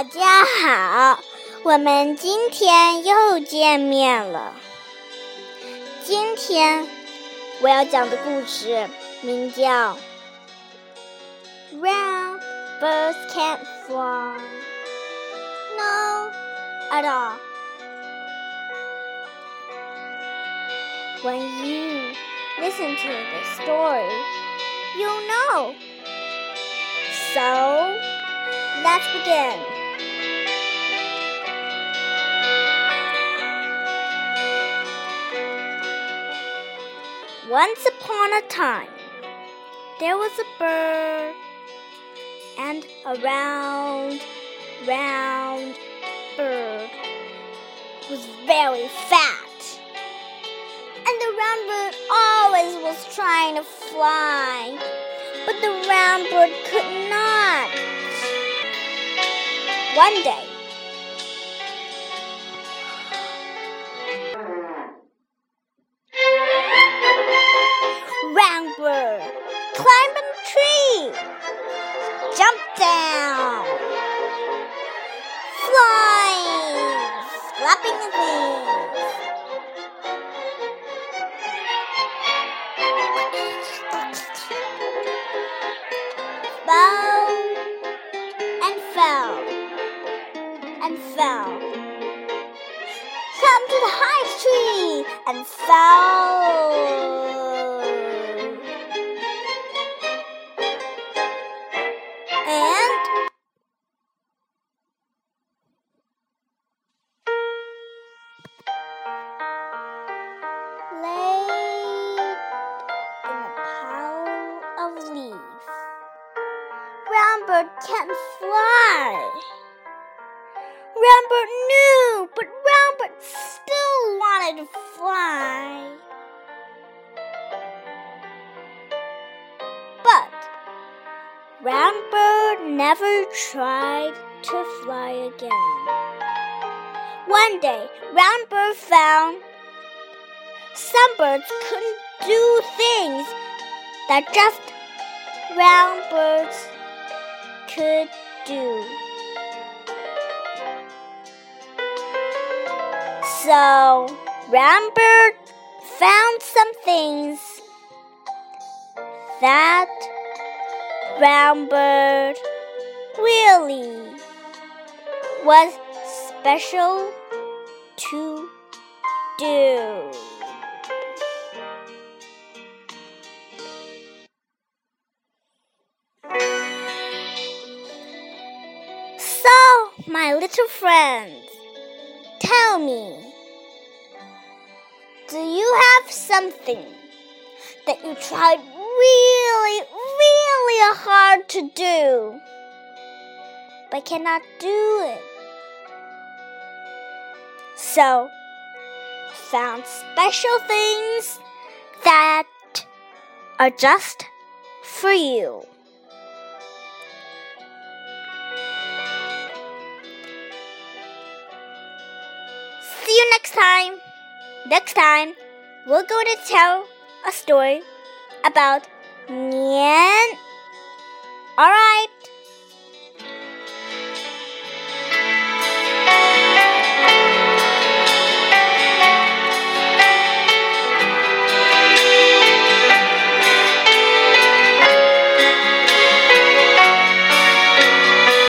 大家好，我们今天又见面了。今天我要讲的故事名叫《Round Birds Can't Fly》，No at all。When you listen to the story, you'll know. So, let's begin. Once upon a time, there was a bird, and a round, round bird was very fat. And the round bird always was trying to fly, but the round bird could not. One day, tree, jumped down, flying, flapping his wings. Fell And laid in a pile of leaves. Round bird can't fly. Round bird knew, but round bird still wanted to fly. Round bird never tried to fly again. One day, round bird found some birds couldn't do things that just round birds could do. So, round bird found some things that round bird really was special to do. So, my little friends, tell me, do you have something that you tried really, really hard to do, but cannot do it? So, found special things that are just for you. See you next time. Next time, we're going to tell a story about all right.